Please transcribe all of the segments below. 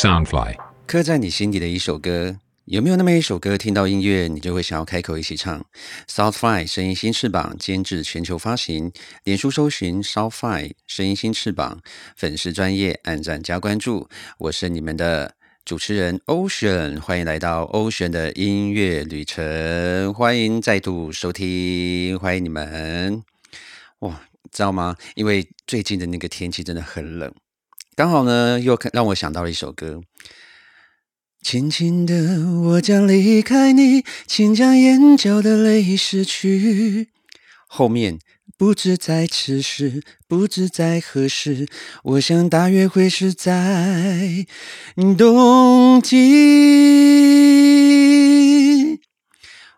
Soundfly，刻在你心底的一首歌，有没有那么一首歌，听到音乐你就会想要开口一起唱？Soundfly 声音新翅膀监制全球发行，脸书搜寻 Soundfly 声音新翅膀，粉丝专业按赞加关注。我是你们的主持人 Ocean，欢迎来到 Ocean 的音乐旅程，欢迎再度收听，欢迎你们。哇，知道吗？因为最近的那个天气真的很冷。刚好呢，又让我想到了一首歌。轻轻的，我将离开你，请将眼角的泪拭去。后面不知在此时，不知在何时，我想大约会是在冬季。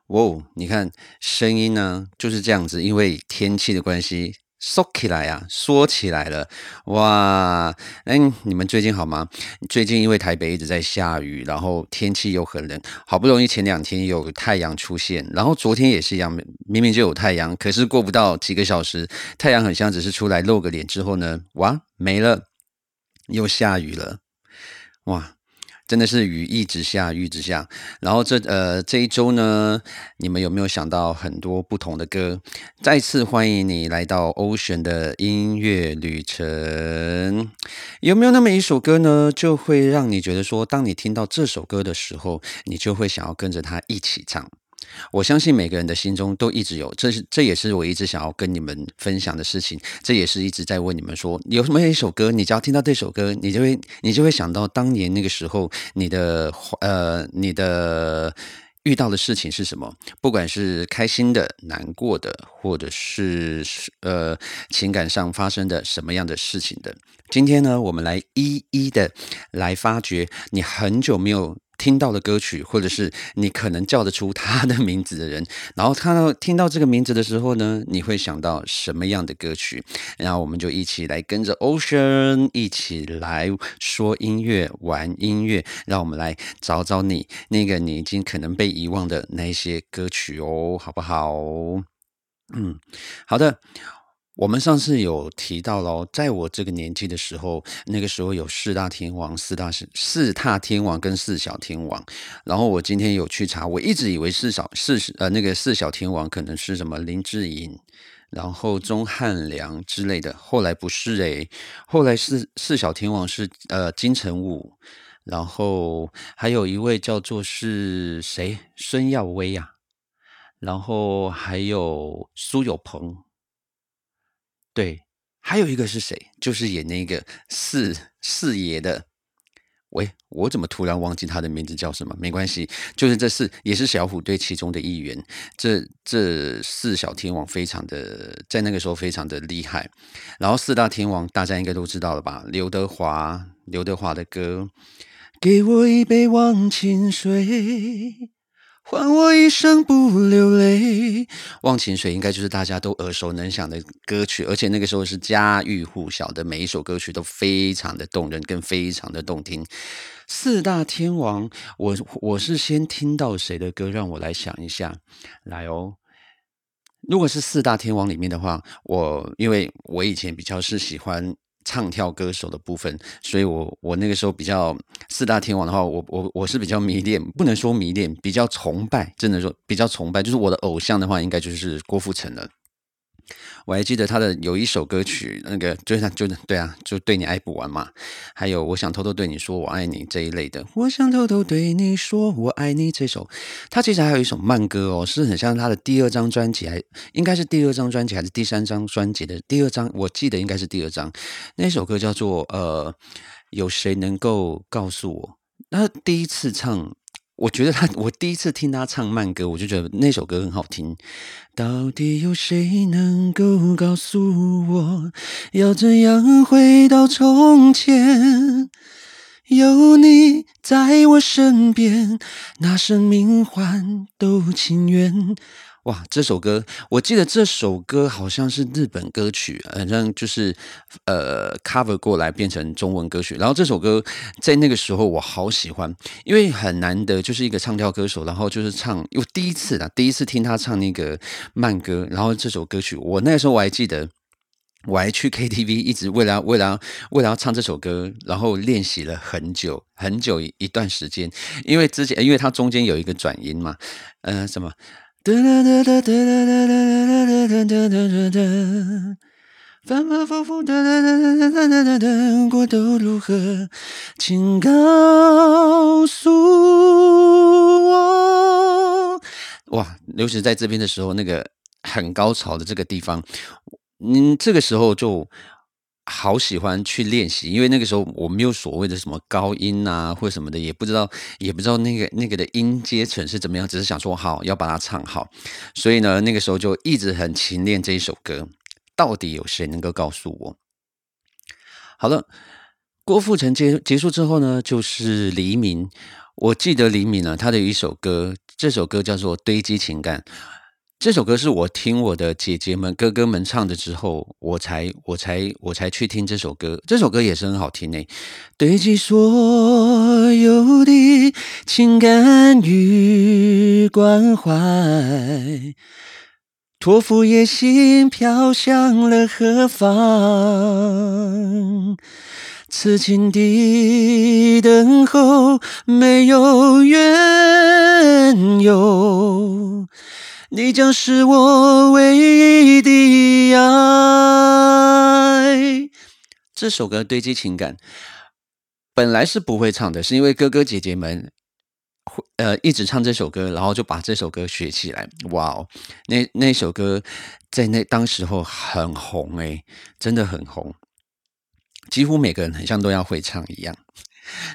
哦，你看声音呢，就是这样子，因为天气的关系。说起来呀，说起来了，哇！哎，你们最近好吗？最近因为台北一直在下雨，然后天气又很冷，好不容易前两天有太阳出现，然后昨天也是一样，明明就有太阳，可是过不到几个小时，太阳很像只是出来露个脸之后呢，哇，没了，又下雨了，哇！真的是雨一直下，雨一直下。然后这呃这一周呢，你们有没有想到很多不同的歌？再次欢迎你来到 Ocean 的音乐旅程。有没有那么一首歌呢，就会让你觉得说，当你听到这首歌的时候，你就会想要跟着它一起唱？我相信每个人的心中都一直有，这是这也是我一直想要跟你们分享的事情。这也是一直在问你们说，有什么一首歌，你只要听到这首歌，你就会你就会想到当年那个时候你的呃你的遇到的事情是什么？不管是开心的、难过的，或者是呃情感上发生的什么样的事情的。今天呢，我们来一一的来发掘你很久没有。听到的歌曲，或者是你可能叫得出他的名字的人，然后看到听到这个名字的时候呢，你会想到什么样的歌曲？然后我们就一起来跟着 Ocean 一起来说音乐、玩音乐，让我们来找找你那个你已经可能被遗忘的那些歌曲哦，好不好？嗯，好的。我们上次有提到喽，在我这个年纪的时候，那个时候有四大天王、四大四四大天王跟四小天王。然后我今天有去查，我一直以为四小四呃那个四小天王可能是什么林志颖，然后钟汉良之类的。后来不是诶，后来四四小天王是呃金城武，然后还有一位叫做是谁孙耀威呀，然后还有苏有朋。对，还有一个是谁？就是演那个四四爷的。喂，我怎么突然忘记他的名字叫什么？没关系，就是这四也是小虎队其中的一员。这这四小天王非常的在那个时候非常的厉害。然后四大天王大家应该都知道了吧？刘德华，刘德华的歌，给我一杯忘情水。换我一生不流泪，忘情水应该就是大家都耳熟能详的歌曲，而且那个时候是家喻户晓的，每一首歌曲都非常的动人，跟非常的动听。四大天王，我我是先听到谁的歌？让我来想一下，来哦。如果是四大天王里面的话，我因为我以前比较是喜欢。唱跳歌手的部分，所以我我那个时候比较四大天王的话，我我我是比较迷恋，不能说迷恋，比较崇拜，真的说比较崇拜，就是我的偶像的话，应该就是郭富城了。我还记得他的有一首歌曲，那个就是就对啊，就对你爱不完嘛。还有我想偷偷对你说我爱你这一类的，我想偷偷对你说我爱你这首，他其实还有一首慢歌哦，是很像他的第二张专辑，还应该是第二张专辑还是第三张专辑的第二张，我记得应该是第二张。那首歌叫做呃，有谁能够告诉我？他第一次唱。我觉得他，我第一次听他唱慢歌，我就觉得那首歌很好听。到底有谁能够告诉我，要怎样回到从前？有你在我身边，拿生命换都情愿。哇，这首歌我记得这首歌好像是日本歌曲，好像就是呃 cover 过来变成中文歌曲。然后这首歌在那个时候我好喜欢，因为很难得就是一个唱跳歌手，然后就是唱，又第一次啊，第一次听他唱那个慢歌。然后这首歌曲我那时候我还记得。我还去 KTV，一直为了为了为了要唱这首歌，然后练习了很久很久一段时间。因为之前，因为它中间有一个转音嘛，呃，什么？噔噔噔噔噔噔噔噔噔噔噔噔噔，反反复复噔噔噔噔噔噔噔噔，过都如何？请告诉我。哇，尤其在这边的时候，那个很高潮的这个地方。嗯，这个时候就好喜欢去练习，因为那个时候我没有所谓的什么高音啊，或者什么的，也不知道，也不知道那个那个的音阶层是怎么样，只是想说好要把它唱好，所以呢，那个时候就一直很勤练这一首歌。到底有谁能够告诉我？好了，郭富城结结束之后呢，就是黎明。我记得黎明呢，他的一首歌，这首歌叫做《堆积情感》。这首歌是我听我的姐姐们、哥哥们唱的之后，我才、我才、我才去听这首歌。这首歌也是很好听诶。堆积所有的情感与关怀，托付野心飘向了何方？此情的等候没有缘由。你将是我唯一的爱。这首歌堆积情感，本来是不会唱的，是因为哥哥姐姐们会呃一直唱这首歌，然后就把这首歌学起来。哇哦，那那首歌在那当时候很红诶，真的很红，几乎每个人很像都要会唱一样。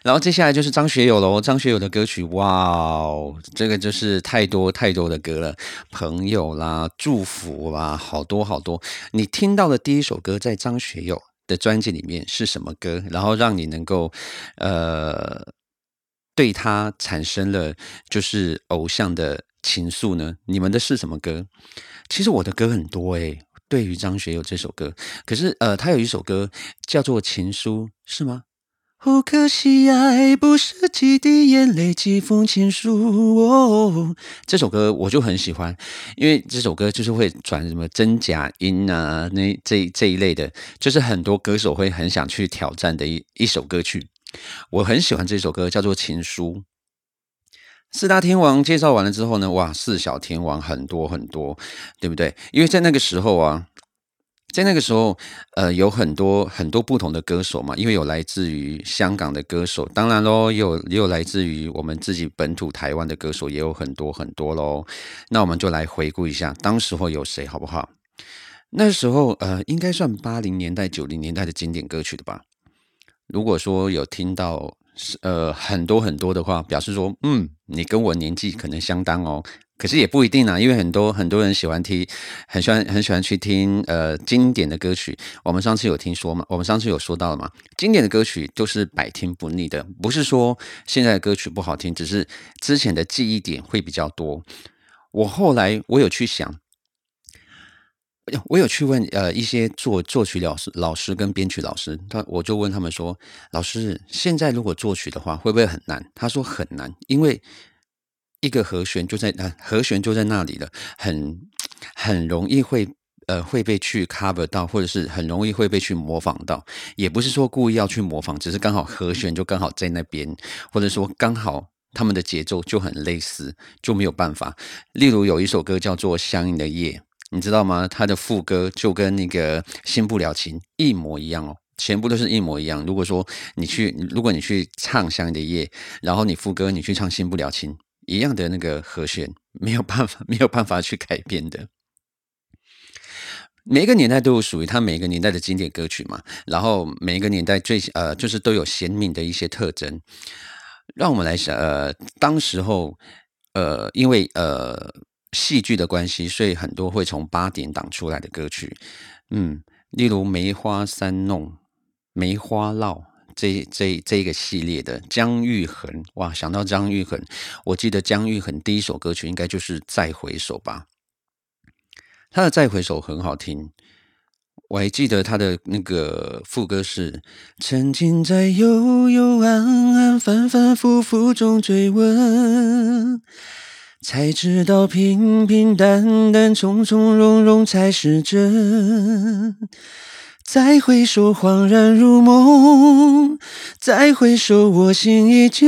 然后接下来就是张学友喽，张学友的歌曲，哇哦，这个就是太多太多的歌了，朋友啦，祝福啦，好多好多。你听到的第一首歌在张学友的专辑里面是什么歌？然后让你能够呃对他产生了就是偶像的情愫呢？你们的是什么歌？其实我的歌很多诶，对于张学友这首歌，可是呃，他有一首歌叫做《情书》，是吗？哦，可惜爱不是几滴眼泪，几封情书。哦，这首歌我就很喜欢，因为这首歌就是会转什么真假音啊，那这这一类的，就是很多歌手会很想去挑战的一一首歌曲。我很喜欢这首歌，叫做《情书》。四大天王介绍完了之后呢，哇，四小天王很多很多，对不对？因为在那个时候啊。在那个时候，呃，有很多很多不同的歌手嘛，因为有来自于香港的歌手，当然喽，也有也有来自于我们自己本土台湾的歌手，也有很多很多喽。那我们就来回顾一下，当时候有谁好不好？那时候，呃，应该算八零年代、九零年代的经典歌曲的吧。如果说有听到，呃，很多很多的话，表示说，嗯，你跟我年纪可能相当哦。可是也不一定啊，因为很多很多人喜欢听，很喜欢很喜欢去听呃经典的歌曲。我们上次有听说嘛？我们上次有说到了嘛？经典的歌曲都是百听不腻的，不是说现在的歌曲不好听，只是之前的记忆点会比较多。我后来我有去想，我有去问呃一些作作曲老师老师跟编曲老师，他我就问他们说，老师现在如果作曲的话会不会很难？他说很难，因为。一个和弦就在那，和弦就在那里了，很很容易会呃会被去 cover 到，或者是很容易会被去模仿到，也不是说故意要去模仿，只是刚好和弦就刚好在那边，或者说刚好他们的节奏就很类似，就没有办法。例如有一首歌叫做《相应的夜》，你知道吗？它的副歌就跟那个《新不了情》一模一样哦，全部都是一模一样。如果说你去，如果你去唱《相应的夜》，然后你副歌你去唱《新不了情》。一样的那个和弦，没有办法，没有办法去改变的。每一个年代都有属于它每一个年代的经典歌曲嘛，然后每一个年代最呃，就是都有鲜明的一些特征。让我们来想，呃，当时候，呃，因为呃戏剧的关系，所以很多会从八点档出来的歌曲，嗯，例如《梅花三弄》《梅花烙》。这这这一个系列的姜育恒哇，想到姜育恒，我记得姜育恒第一首歌曲应该就是《再回首》吧。他的《再回首》很好听，我还记得他的那个副歌是：曾经在幽幽暗暗、反反复复中追问，才知道平平淡淡、从从容容才是真。再回首，恍然如梦；再回首，我心依旧。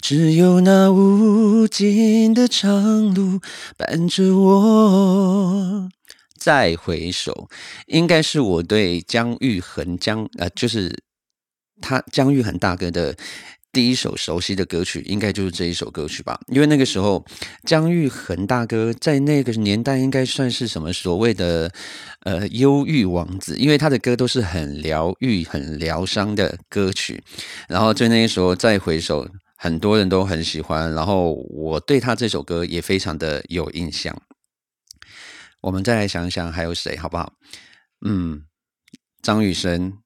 只有那无尽的长路伴着我。再回首，应该是我对姜育恒姜呃，就是他姜育恒大哥的。第一首熟悉的歌曲，应该就是这一首歌曲吧？因为那个时候，姜育恒大哥在那个年代应该算是什么所谓的呃忧郁王子，因为他的歌都是很疗愈、很疗伤的歌曲。然后在那个时候再回首，很多人都很喜欢。然后我对他这首歌也非常的有印象。我们再来想想还有谁，好不好？嗯，张雨生。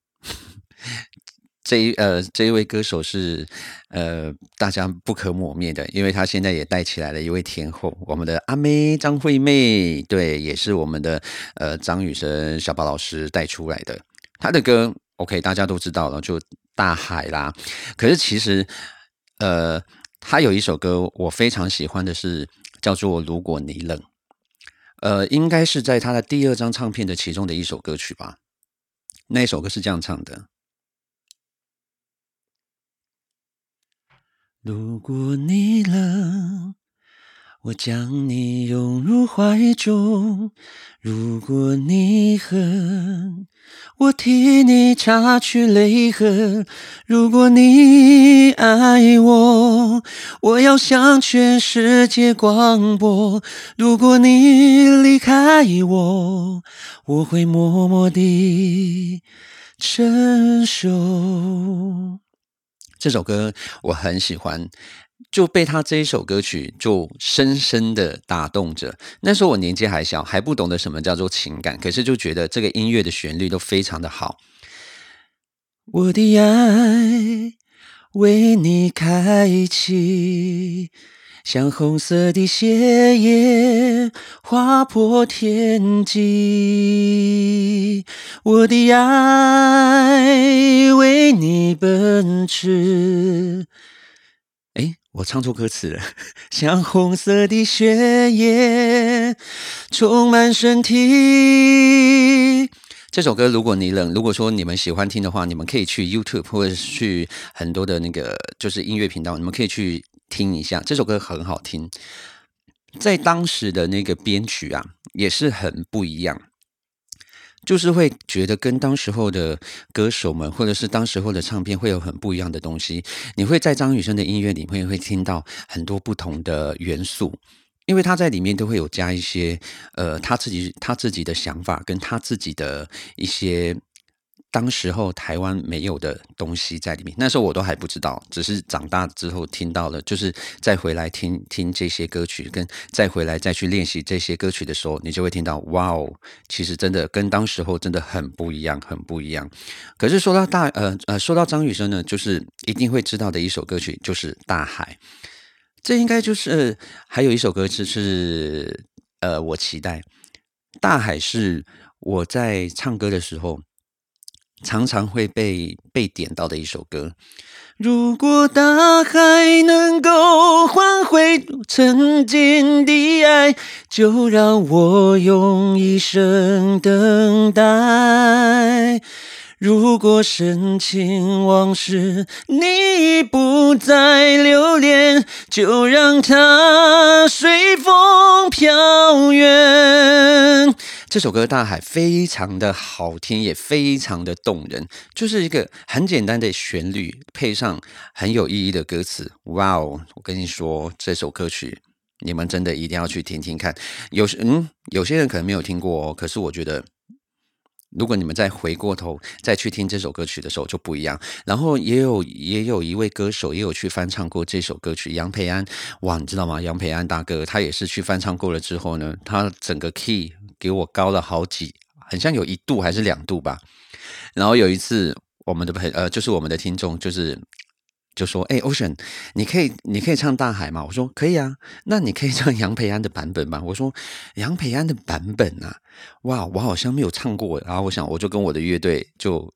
这一呃，这一位歌手是呃，大家不可磨灭的，因为他现在也带起来了一位天后，我们的阿妹张惠妹，对，也是我们的呃张雨生小宝老师带出来的。他的歌 OK，大家都知道了，就大海啦。可是其实呃，他有一首歌我非常喜欢的是叫做《如果你冷》，呃，应该是在他的第二张唱片的其中的一首歌曲吧。那首歌是这样唱的。如果你冷，我将你拥入怀中；如果你恨，我替你擦去泪痕；如果你爱我，我要向全世界广播；如果你离开我，我会默默地承受。这首歌我很喜欢，就被他这一首歌曲就深深的打动着。那时候我年纪还小，还不懂得什么叫做情感，可是就觉得这个音乐的旋律都非常的好。我的爱为你开启。像红色的血液划破天际，我的爱为你奔驰。哎，我唱错歌词了。像红色的血液充满身体。这首歌，如果你冷，如果说你们喜欢听的话，你们可以去 YouTube 或者去很多的那个就是音乐频道，你们可以去。听一下这首歌很好听，在当时的那个编曲啊，也是很不一样，就是会觉得跟当时候的歌手们，或者是当时候的唱片会有很不一样的东西。你会在张雨生的音乐里面会听到很多不同的元素，因为他在里面都会有加一些呃他自己他自己的想法，跟他自己的一些。当时候台湾没有的东西在里面，那时候我都还不知道，只是长大之后听到了，就是再回来听听这些歌曲，跟再回来再去练习这些歌曲的时候，你就会听到，哇哦，其实真的跟当时候真的很不一样，很不一样。可是说到大呃呃，说到张雨生呢，就是一定会知道的一首歌曲就是《大海》，这应该就是还有一首歌词是呃，我期待《大海》是我在唱歌的时候。常常会被被点到的一首歌。如果大海能够换回曾经的爱，就让我用一生等待。如果深情往事你不再留恋，就让它随风飘远。这首歌《大海》非常的好听，也非常的动人，就是一个很简单的旋律，配上很有意义的歌词。哇哦！我跟你说，这首歌曲你们真的一定要去听听看。有些嗯，有些人可能没有听过哦，可是我觉得，如果你们再回过头再去听这首歌曲的时候就不一样。然后也有也有一位歌手也有去翻唱过这首歌曲，杨培安。哇，你知道吗？杨培安大哥他也是去翻唱过了之后呢，他整个 key。给我高了好几，很像有一度还是两度吧。然后有一次，我们的朋呃，就是我们的听众，就是就说：“哎，Ocean，你可以你可以唱《大海》吗？”我说：“可以啊。”那你可以唱杨培安的版本吗？我说：“杨培安的版本啊，哇，我好像没有唱过。”然后我想，我就跟我的乐队就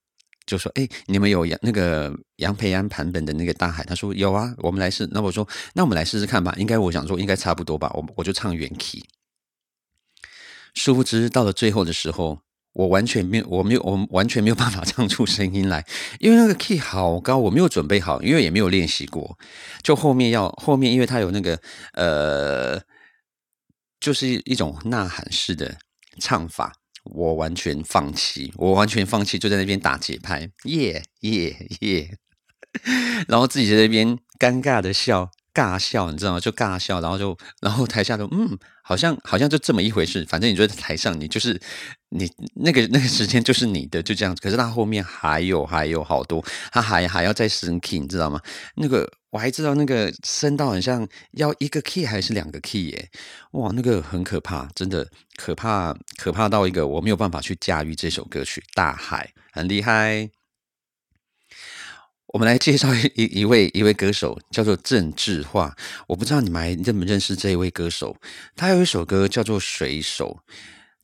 就说：“哎，你们有杨那个杨培安版本的那个《大海》？”他说：“有啊，我们来试。”那我说：“那我们来试试看吧。”应该我想说应该差不多吧。我我就唱原曲。殊不知，到了最后的时候，我完全没有，我没有，我完全没有办法唱出声音来，因为那个 key 好高，我没有准备好，因为也没有练习过。就后面要后面，因为它有那个呃，就是一种呐喊式的唱法，我完全放弃，我完全放弃，就在那边打节拍，耶耶耶，然后自己在那边尴尬的笑。尬笑，你知道吗？就尬笑，然后就，然后台下都嗯，好像好像就这么一回事。反正你就在台上，你就是你那个那个时间就是你的，就这样子。可是他后面还有还有好多，他还还要再升 key，你知道吗？那个我还知道那个升到很像要一个 key 还是两个 key 耶？哇，那个很可怕，真的可怕，可怕到一个我没有办法去驾驭这首歌曲。大海很厉害。我们来介绍一一位一位歌手，叫做郑智化。我不知道你们还认不认识这一位歌手。他有一首歌叫做《水手》。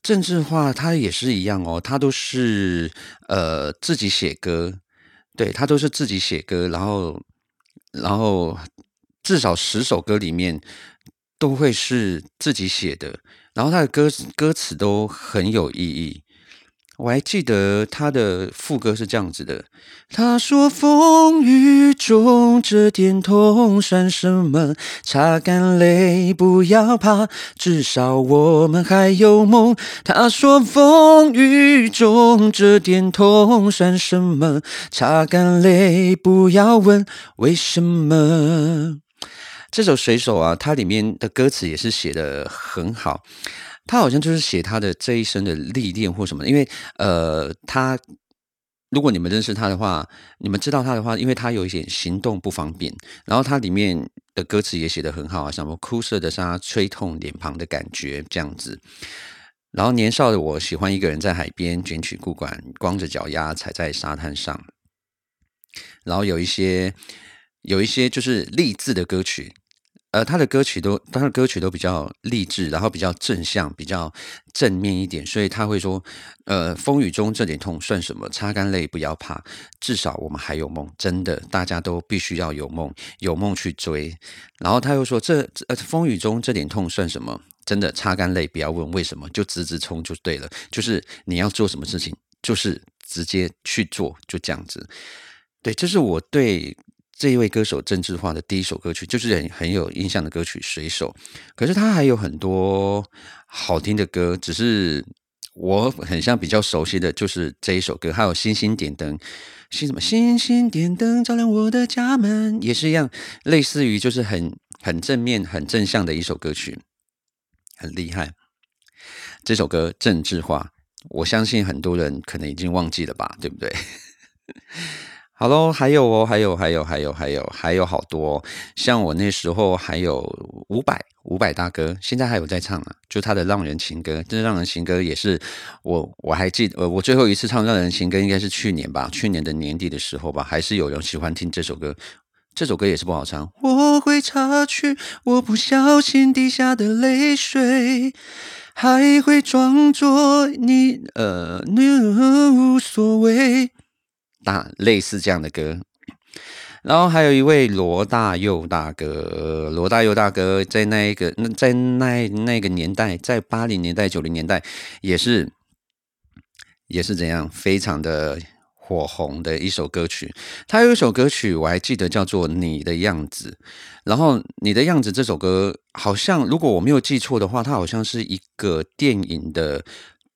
郑智化他也是一样哦，他都是呃自己写歌，对他都是自己写歌，然后然后至少十首歌里面都会是自己写的，然后他的歌歌词都很有意义。我还记得他的副歌是这样子的：“他说风雨中这点痛算什么？擦干泪，不要怕，至少我们还有梦。”他说风雨中这点痛算什么？擦干泪，不要问为什么。这首水手啊，它里面的歌词也是写的很好。他好像就是写他的这一生的历练或什么，因为呃，他如果你们认识他的话，你们知道他的话，因为他有一些行动不方便，然后他里面的歌词也写得很好啊，什么枯涩的沙吹痛脸庞的感觉这样子。然后年少的我喜欢一个人在海边卷曲裤管，光着脚丫踩在沙滩上，然后有一些有一些就是励志的歌曲。呃，他的歌曲都，他的歌曲都比较励志，然后比较正向，比较正面一点，所以他会说，呃，风雨中这点痛算什么？擦干泪，不要怕，至少我们还有梦。真的，大家都必须要有梦，有梦去追。然后他又说，这呃，风雨中这点痛算什么？真的，擦干泪，不要问为什么，就直直冲就对了。就是你要做什么事情，就是直接去做，就这样子。对，这是我对。这一位歌手郑智化的第一首歌曲就是很很有印象的歌曲《水手》，可是他还有很多好听的歌，只是我很像比较熟悉的就是这一首歌，还有《星星点灯》，星什么？星星点灯照亮我的家门，也是一样，类似于就是很很正面、很正向的一首歌曲，很厉害。这首歌郑智化，我相信很多人可能已经忘记了吧，对不对？好喽，还有哦，还有，还有，还有，还有，还有好多。像我那时候还有伍佰，伍佰大哥，现在还有在唱啊，就他的《浪人情歌》。这《浪人情歌》也是我我还记得，我最后一次唱《浪人情歌》应该是去年吧，去年的年底的时候吧，还是有人喜欢听这首歌。这首歌也是不好唱。我会擦去我不小心滴下的泪水，还会装作你呃无所谓。大类似这样的歌，然后还有一位罗大佑大哥，罗大佑大哥在那一个那在那那个年代，在八零年代九零年代也是也是怎样非常的火红的一首歌曲。他有一首歌曲我还记得叫做《你的样子》，然后《你的样子》这首歌好像如果我没有记错的话，它好像是一个电影的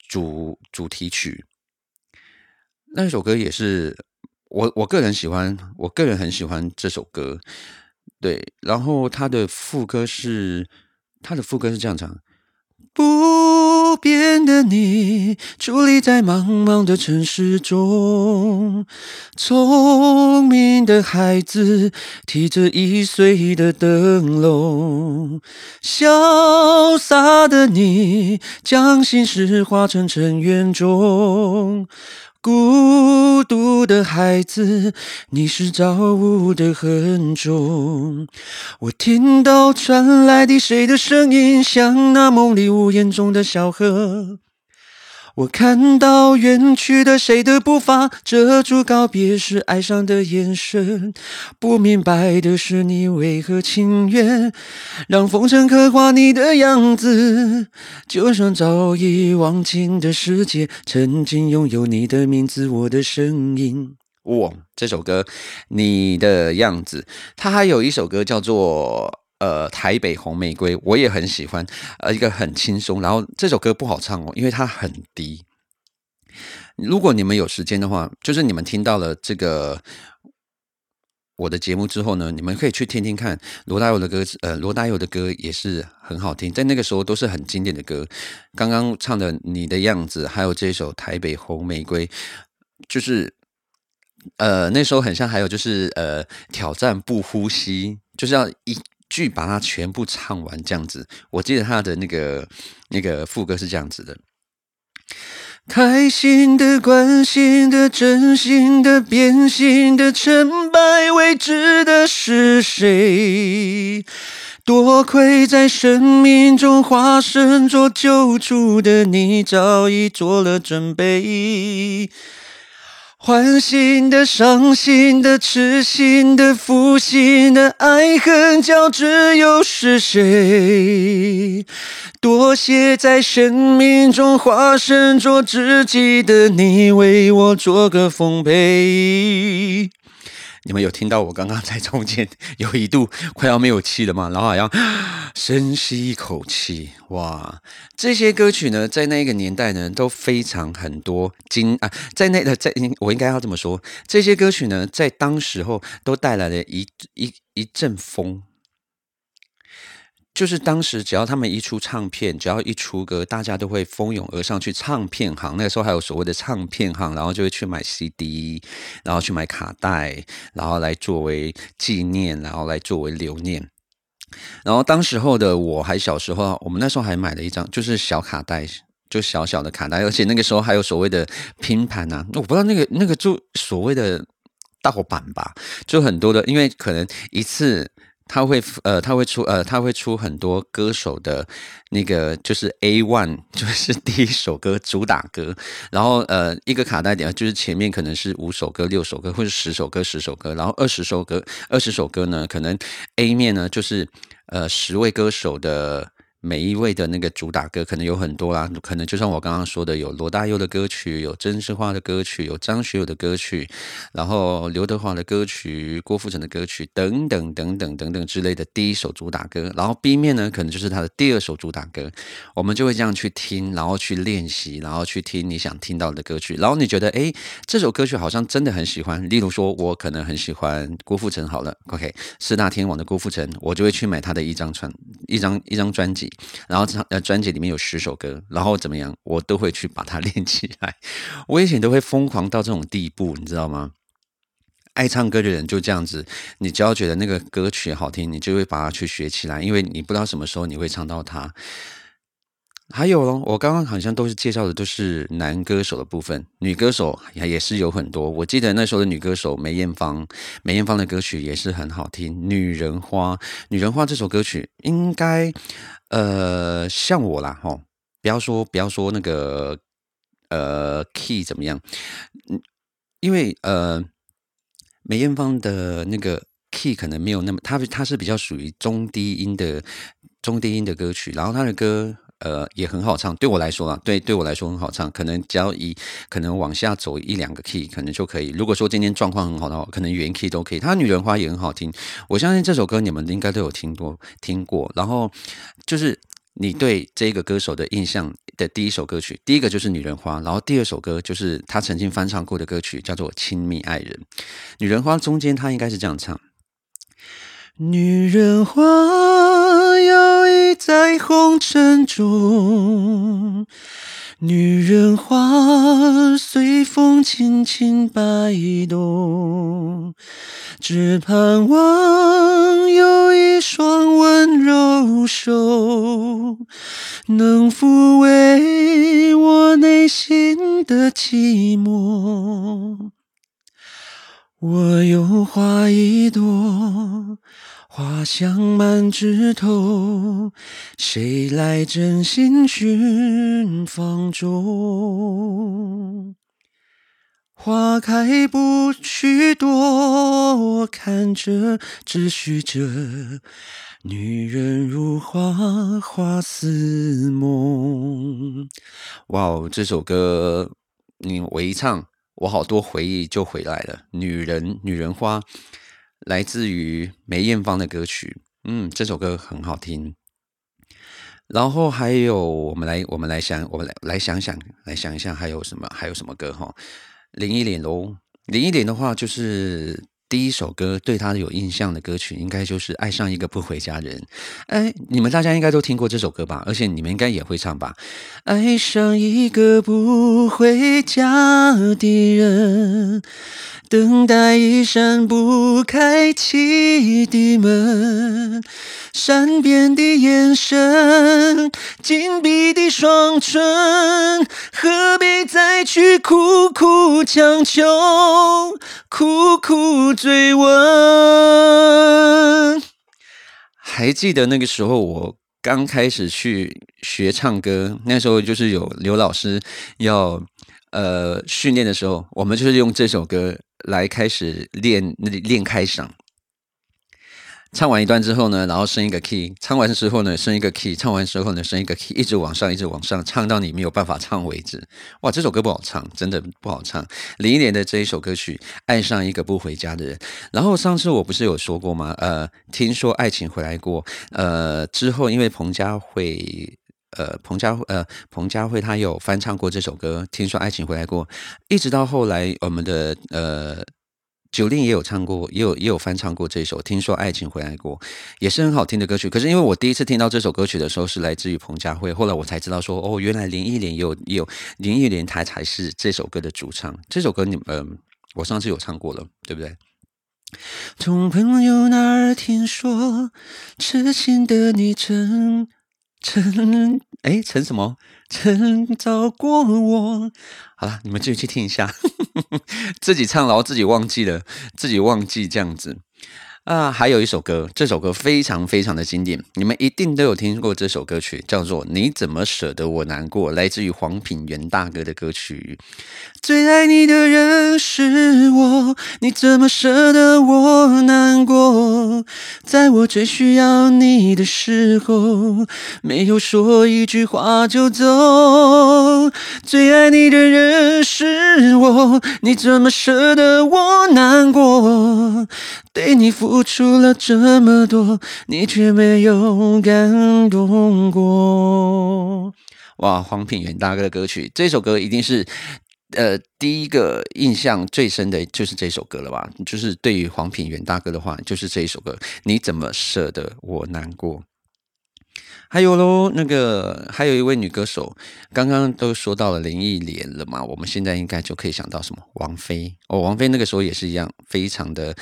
主主题曲。那首歌也是我我个人喜欢，我个人很喜欢这首歌。对，然后他的副歌是他的副歌是这样唱：不变的你，伫立在茫茫的城市中，聪明的孩子提着易碎的灯笼，潇洒的你，将心事化成尘缘中。孤独的孩子，你是造物的恩宠。我听到传来的谁的声音，像那梦里呜咽中的小河。我看到远去的谁的步伐，遮住告别时哀伤的眼神。不明白的是，你为何情愿让风尘刻画你的样子？就像早已忘情的世界，曾经拥有你的名字，我的声音。哇，这首歌《你的样子》，它还有一首歌叫做。呃，台北红玫瑰我也很喜欢，呃，一个很轻松。然后这首歌不好唱哦，因为它很低。如果你们有时间的话，就是你们听到了这个我的节目之后呢，你们可以去听听看罗大佑的歌。呃，罗大佑的歌也是很好听，在那个时候都是很经典的歌。刚刚唱的《你的样子》，还有这首《台北红玫瑰》，就是呃那时候很像，还有就是呃挑战不呼吸，就是要一。句把它全部唱完，这样子。我记得他的那个那个副歌是这样子的：开心的、关心的、真心的、变心的、成败未知的是谁？多亏在生命中化身做救主的你，早已做了准备。欢心的、伤心的、痴心的、负心的，爱恨交织又是谁？多谢在生命中化身做知己的你，为我做个奉陪。你们有听到我刚刚在中间有一度快要没有气了吗？然后好像深吸一口气，哇！这些歌曲呢，在那个年代呢，都非常很多经啊，在那的在我应该要这么说，这些歌曲呢，在当时候都带来了一一一阵风。就是当时只要他们一出唱片，只要一出歌，大家都会蜂拥而上去唱片行。那个时候还有所谓的唱片行，然后就会去买 CD，然后去买卡带，然后来作为纪念，然后来作为留念。然后当时候的我还小时候，我们那时候还买了一张，就是小卡带，就小小的卡带，而且那个时候还有所谓的拼盘呐。我不知道那个那个就所谓的盗版吧，就很多的，因为可能一次。他会呃，他会出呃，他会出很多歌手的那个，就是 A one，就是第一首歌主打歌，然后呃，一个卡带点就是前面可能是五首歌、六首歌或者十首歌、十首歌，然后二十首歌、二十首歌呢，可能 A 面呢就是呃十位歌手的。每一位的那个主打歌可能有很多啦，可能就像我刚刚说的，有罗大佑的歌曲，有郑智化的歌曲，有张学友的歌曲，然后刘德华的歌曲，郭富城的歌曲等等等等等等之类的第一首主打歌，然后 B 面呢可能就是他的第二首主打歌，我们就会这样去听，然后去练习，然后去听你想听到的歌曲，然后你觉得哎这首歌曲好像真的很喜欢，例如说我可能很喜欢郭富城，好了，OK 四大天王的郭富城，我就会去买他的一张专一张一张专辑。然后呃，专辑里面有十首歌，然后怎么样，我都会去把它 练起来。我以前都会疯狂到这种地步，你知道吗？爱唱歌的人就这样子，你只要觉得那个歌曲好听，你就会把它去学起来，因为你不知道什么时候你会唱到它。还有咯，我刚刚好像都是介绍的都是男歌手的部分，女歌手也也是有很多。我记得那时候的女歌手梅艳芳，梅艳芳的歌曲也是很好听，《女人花》。《女人花》这首歌曲应该，呃，像我啦，吼，不要说不要说那个，呃，key 怎么样？嗯，因为呃，梅艳芳的那个 key 可能没有那么，她她是比较属于中低音的中低音的歌曲，然后她的歌。呃，也很好唱，对我来说啊，对对我来说很好唱。可能只要一可能往下走一两个 key，可能就可以。如果说今天状况很好的话，可能原 key 都可以。他女人花也很好听，我相信这首歌你们应该都有听过听过。然后就是你对这个歌手的印象的第一首歌曲，第一个就是女人花，然后第二首歌就是他曾经翻唱过的歌曲，叫做《亲密爱人》。女人花中间他应该是这样唱。女人花摇曳在红尘中，女人花随风轻轻摆动，只盼望有一双温柔手，能抚慰我内心的寂寞。我有花一朵，花香满枝头，谁来真心寻芳踪？花开不许多，看着只需这女人如花，花似梦。哇哦，这首歌，你我一唱，我好多回忆就回来了。女人，女人花，来自于梅艳芳的歌曲。嗯，这首歌很好听。然后还有，我们来，我们来想，我们来来想想，来想一下，还有什么？还有什么歌？哈。林忆莲喽，林忆莲的话，就是第一首歌对他有印象的歌曲，应该就是《爱上一个不回家人》。哎，你们大家应该都听过这首歌吧？而且你们应该也会唱吧？爱上一个不回家的人。等待一扇不开启的门，善变的眼神，紧闭的双唇，何必再去苦苦强求，苦苦追问？还记得那个时候，我刚开始去学唱歌，那时候就是有刘老师要呃训练的时候，我们就是用这首歌。来开始练练开嗓，唱完一段之后呢，然后升一个 key，唱完的时候呢，升一个 key，唱完之后呢，升一个 key，一直往上，一直往上，唱到你没有办法唱为止。哇，这首歌不好唱，真的不好唱。林忆莲的这一首歌曲《爱上一个不回家的人》，然后上次我不是有说过吗？呃，听说爱情回来过，呃，之后因为彭佳慧。呃，彭佳呃，彭佳慧她有翻唱过这首歌，听说爱情回来过，一直到后来，我们的呃，九令也有唱过，也有也有翻唱过这首，听说爱情回来过，也是很好听的歌曲。可是因为我第一次听到这首歌曲的时候是来自于彭佳慧，后来我才知道说，哦，原来林忆莲也有也有林忆莲她才是这首歌的主唱。这首歌你嗯，我上次有唱过了，对不对？从朋友那儿听说，痴心的你真。真哎，曾什么？曾找过我。好了，你们继续去听一下，自己唱，然后自己忘记了，自己忘记这样子。啊，还有一首歌，这首歌非常非常的经典，你们一定都有听过这首歌曲，叫做《你怎么舍得我难过》，来自于黄品源大哥的歌曲。最爱你的人是我，你怎么舍得我难过？在我最需要你的时候，没有说一句话就走。最爱你的人是我，你怎么舍得我难过？对你付付出了这么多，你却没有感动过。哇，黄品源大哥的歌曲，这首歌一定是呃第一个印象最深的就是这首歌了吧？就是对于黄品源大哥的话，就是这一首歌。你怎么舍得我难过？还有喽，那个还有一位女歌手，刚刚都说到了林忆莲了嘛？我们现在应该就可以想到什么？王菲哦，王菲那个时候也是一样，非常的。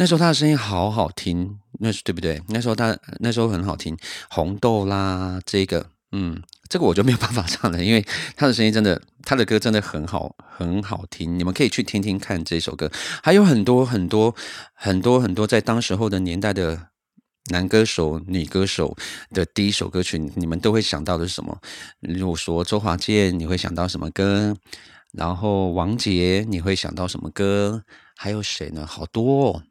那时候他的声音好好听，那是对不对？那时候他那时候很好听，红豆啦，这个，嗯，这个我就没有办法唱了，因为他的声音真的，他的歌真的很好，很好听。你们可以去听听看这首歌，还有很多很多很多很多在当时候的年代的男歌手、女歌手的第一首歌曲，你们都会想到的是什么？如果说周华健，你会想到什么歌？然后王杰，你会想到什么歌？还有谁呢？好多。哦。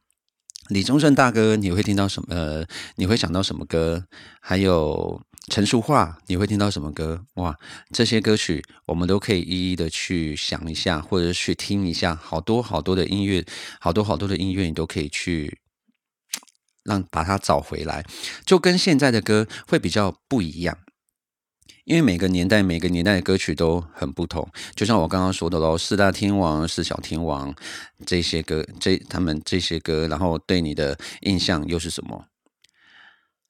李宗盛大哥，你会听到什么？呃，你会想到什么歌？还有陈淑桦，你会听到什么歌？哇，这些歌曲我们都可以一一的去想一下，或者去听一下。好多好多的音乐，好多好多的音乐，你都可以去让把它找回来，就跟现在的歌会比较不一样。因为每个年代、每个年代的歌曲都很不同，就像我刚刚说的喽，四大天王、四小天王这些歌，这他们这些歌，然后对你的印象又是什么？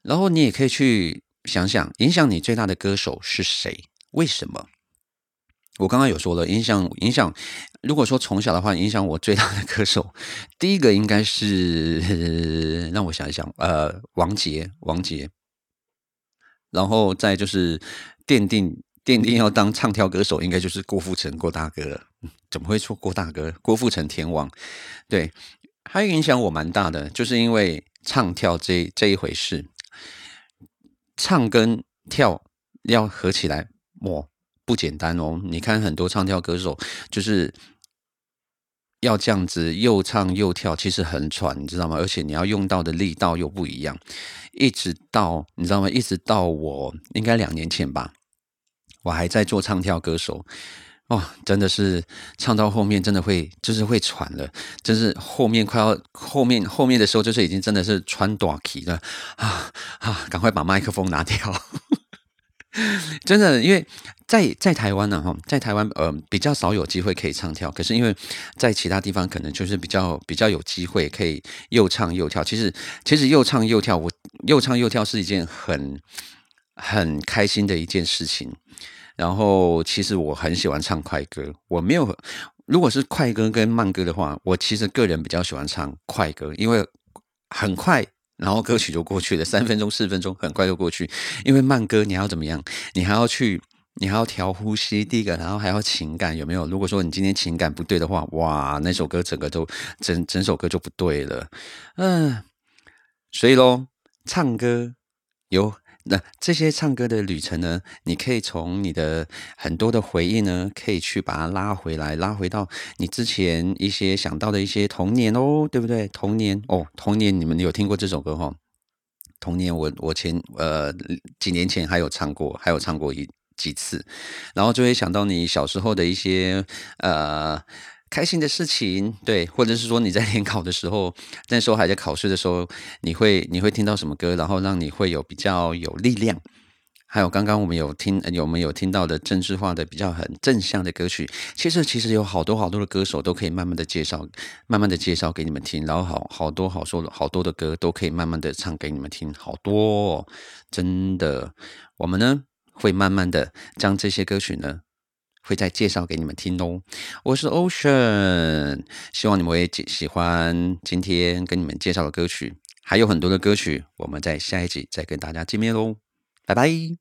然后你也可以去想想，影响你最大的歌手是谁？为什么？我刚刚有说了，影响影响，如果说从小的话，影响我最大的歌手，第一个应该是让我想一想，呃，王杰，王杰，然后再就是。奠定奠定要当唱跳歌手，应该就是郭富城郭大哥了。怎么会说郭大哥？郭富城天王，对，他影响我蛮大的，就是因为唱跳这这一回事，唱跟跳要合起来，哇，不简单哦。你看很多唱跳歌手，就是要这样子又唱又跳，其实很喘，你知道吗？而且你要用到的力道又不一样。一直到你知道吗？一直到我应该两年前吧，我还在做唱跳歌手。哦，真的是唱到后面真的会就是会喘了，就是后面快要后面后面的时候，就是已经真的是穿短期了啊啊！赶快把麦克风拿掉，真的，因为在在台湾呢哈，在台湾呃比较少有机会可以唱跳，可是因为在其他地方可能就是比较比较有机会可以又唱又跳。其实其实又唱又跳，我又唱又跳是一件很很开心的一件事情。然后，其实我很喜欢唱快歌。我没有，如果是快歌跟慢歌的话，我其实个人比较喜欢唱快歌，因为很快，然后歌曲就过去了，三分钟、四分钟很快就过去。因为慢歌你要怎么样？你还要去，你还要调呼吸，第一个，然后还要情感有没有？如果说你今天情感不对的话，哇，那首歌整个都整整首歌就不对了。嗯，所以喽，唱歌有。那这些唱歌的旅程呢？你可以从你的很多的回忆呢，可以去把它拉回来，拉回到你之前一些想到的一些童年哦，对不对？童年哦，童年，你们有听过这首歌哈？童年，我我前呃几年前还有唱过，还有唱过一几次，然后就会想到你小时候的一些呃。开心的事情，对，或者是说你在联考的时候，那时候还在考试的时候，你会你会听到什么歌，然后让你会有比较有力量。还有刚刚我们有听有没有听到的政治化的比较很正向的歌曲？其实其实有好多好多的歌手都可以慢慢的介绍，慢慢的介绍给你们听，然后好好多好说好多的歌都可以慢慢的唱给你们听，好多真的。我们呢会慢慢的将这些歌曲呢。会再介绍给你们听哦。我是 Ocean，希望你们会喜欢今天跟你们介绍的歌曲，还有很多的歌曲，我们在下一集再跟大家见面喽，拜拜。